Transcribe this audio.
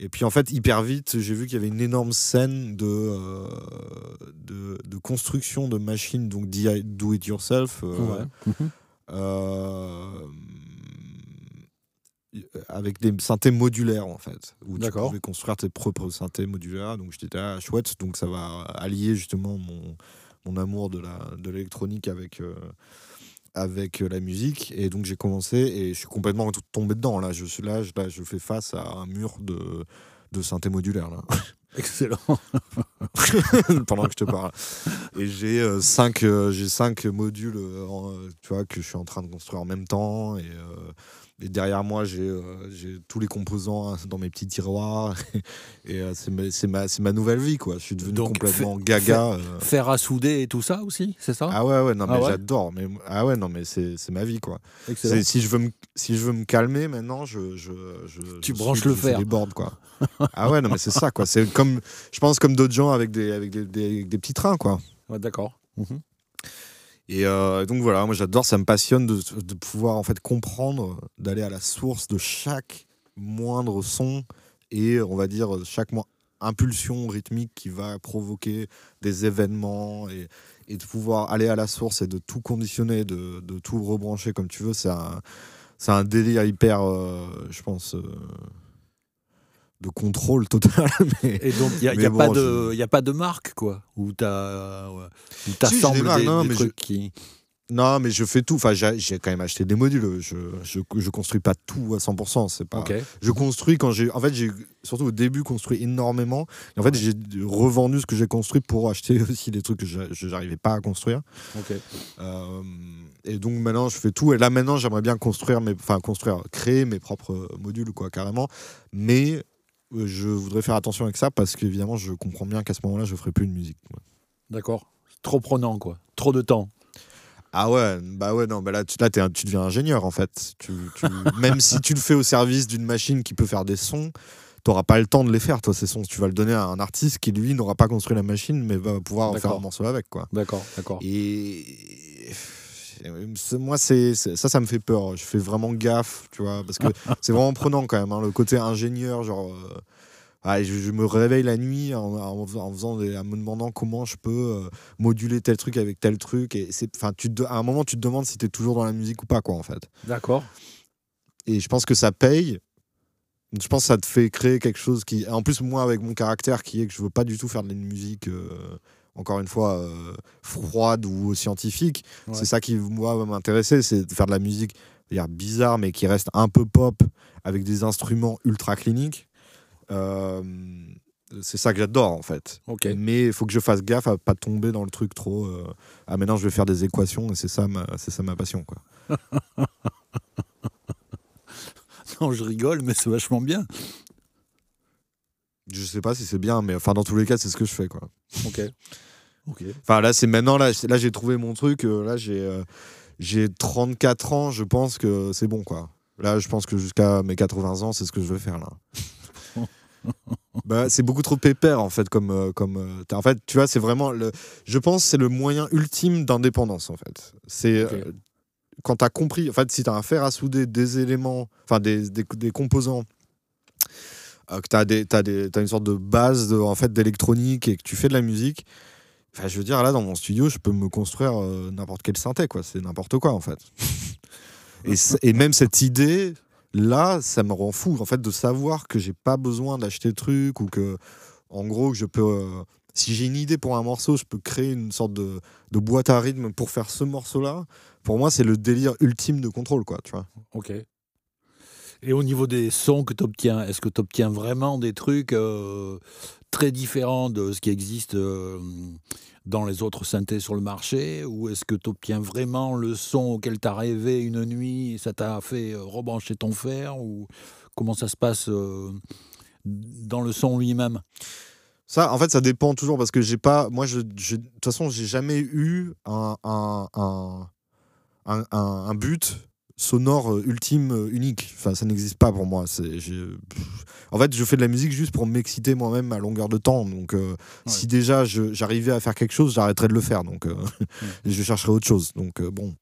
Et puis en fait, hyper vite, j'ai vu qu'il y avait une énorme scène de, euh, de, de construction de machines, donc DI do it yourself, euh, Ouais. Mhm. euh, avec des synthés modulaires en fait, où tu pouvais construire tes propres synthés modulaires. Donc j'étais ah, chouette, donc ça va allier justement mon, mon amour de la de l'électronique avec euh, avec la musique. Et donc j'ai commencé et je suis complètement tombé dedans. Là, je suis là, je, là, je fais face à un mur de de synthé modulaire là. Excellent. pendant que je te parle. Et j'ai euh, cinq, euh, j'ai cinq modules, euh, euh, tu vois, que je suis en train de construire en même temps. Et, euh, et derrière moi, j'ai euh, j'ai tous les composants hein, dans mes petits tiroirs. et euh, c'est ma, ma, ma nouvelle vie, quoi. Je suis devenu Donc, complètement gaga. euh. Fer à souder et tout ça aussi, c'est ça? Ah ouais, ouais, non, Ah mais ouais? j'adore. Mais, ah ouais, non, mais c'est ma vie, quoi. Si je, veux me, si je veux me calmer maintenant, je. je, je Tu je branches suis- le fer. des boards, quoi. ah ouais, non, mais c'est ça, quoi. C'est comme, je pense, comme d'autres gens avec des, avec des, des- des petits trains, quoi. Ouais, D'accord. Mhm. Et euh, donc voilà, moi j'adore, ça me passionne de, pouvoir en fait comprendre, d'aller à la source de chaque moindre son et on va dire chaque impulsion rythmique qui va provoquer des événements et, de pouvoir aller à la source et de tout conditionner, de, tout rebrancher comme tu veux, c'est un, c'est un délire hyper, euh, je pense, euh, de contrôle total. Mais... Et donc, il n'y a, bon, pas de- je- y a pas de marque, quoi, où tu Si, j'ai assembles des marques, des, non, des mais je- trucs qui. Non, mais je fais tout. Enfin, j'ai quand même acheté des modules. Je, je, je construis pas tout à 100%. C'est pas. Je construis quand j'ai. En fait, j'ai surtout au début construit énormément. Et en fait, j'ai revendu ce que j'ai construit pour acheter aussi des trucs que je n'arrivais pas à construire. Ok. Euh, et donc maintenant, je fais tout. Et là, maintenant, j'aimerais bien construire mes, enfin construire, créer mes propres modules, quoi, carrément. Mais je voudrais faire attention avec ça parce qu'évidemment, je comprends bien qu'à ce moment-là, je ferai plus de musique. D'accord. Trop prenant, quoi. Trop de temps. Ah ouais, bah ouais, non, bah là, tu, là un- tu deviens ingénieur en fait. Tu, tu- même si tu le fais au service d'une machine qui peut faire des sons, t'auras pas le temps de les faire, toi, ces sons. Tu vas le donner à un artiste qui, lui, n'aura pas construit la machine, mais va pouvoir en faire un morceau avec, quoi. D'accord, d'accord. Et moi, c'est ça, ça me fait peur. Je fais vraiment gaffe, tu vois, parce que c'est vraiment prenant quand même, hein, le côté ingénieur, genre. euh, ah, je, je me réveille la nuit en, en faisant- en faisant des- en me demandant comment je peux euh, moduler tel truc avec tel truc. Et c'est, enfin, tu te- à un moment, tu te demandes si tu es toujours dans la musique ou pas, quoi, en fait. D'accord. Et je pense que ça paye. Je pense que ça te fait créer quelque chose qui. En plus, moi, avec mon caractère qui est que je veux pas du tout faire de la musique, euh, encore une fois, euh, froide ou scientifique, Ouais. c'est ça qui, moi, va m'intéresser, c'est de faire de la musique bizarre, mais qui reste un peu pop, avec des instruments ultra cliniques. Euh, c'est ça que j'adore, en fait. Mais il faut que je fasse gaffe à pas tomber dans le truc trop. euh, ah, maintenant, je vais faire des équations, et c'est ça ma, c'est ça ma passion, quoi. Non, je rigole, mais c'est vachement bien. Je sais pas si c'est bien, mais enfin, dans tous les cas, c'est ce que je fais, quoi. Ok. Ok. Enfin, là, c'est maintenant, là, là j'ai trouvé mon truc. euh, là, j'ai euh, j'ai 34 ans, je pense que c'est bon, quoi. Là, je pense que jusqu'à mes 80 ans, c'est ce que je veux faire, là. bah, c'est beaucoup trop pépère, en fait, comme. euh, comme en fait, tu vois, c'est vraiment. Le, je pense que c'est le moyen ultime d'indépendance, en fait. C'est. Euh, quand t'as compris, en fait, si t'as un fer à souder des éléments, enfin, des, des, des composants. Euh, que des, t'as des, t'as une sorte de base en fait d'électronique et que tu fais de la musique, Enfin, je veux dire, là, dans mon studio, je peux me construire euh, n'importe quel synthé, quoi. C'est n'importe quoi, en fait. et, et même cette idée, là, ça me rend fou, en fait, de savoir que j'ai pas besoin d'acheter de trucs ou que, en gros, que je peux. euh, si j'ai une idée pour un morceau, je peux créer une sorte de, de boîte à rythme pour faire ce morceau-là. Pour moi, c'est le délire ultime de contrôle, quoi, tu vois. Ok. Et au niveau des sons que tu obtiens, est-ce que tu obtiens vraiment des trucs euh, très différents de ce qui existe euh, dans les autres synthés sur le marché? Ou est-ce que tu obtiens vraiment le son auquel tu as rêvé une nuit et ça t'a fait euh, rebrancher ton fer? Ou comment ça se passe dans le son lui-même? Ça, en fait, ça dépend toujours parce que j'ai pas. Moi, de toute façon, j'ai jamais eu un- un but sonore euh, ultime, euh, unique. Enfin, ça n'existe pas pour moi. C'est, en fait, je fais de la musique juste pour m'exciter moi-même à longueur de temps. Donc, euh, si déjà j'arrivais à faire quelque chose, j'arrêterais de le faire. Donc, euh, je chercherais autre chose. Donc, euh, bon.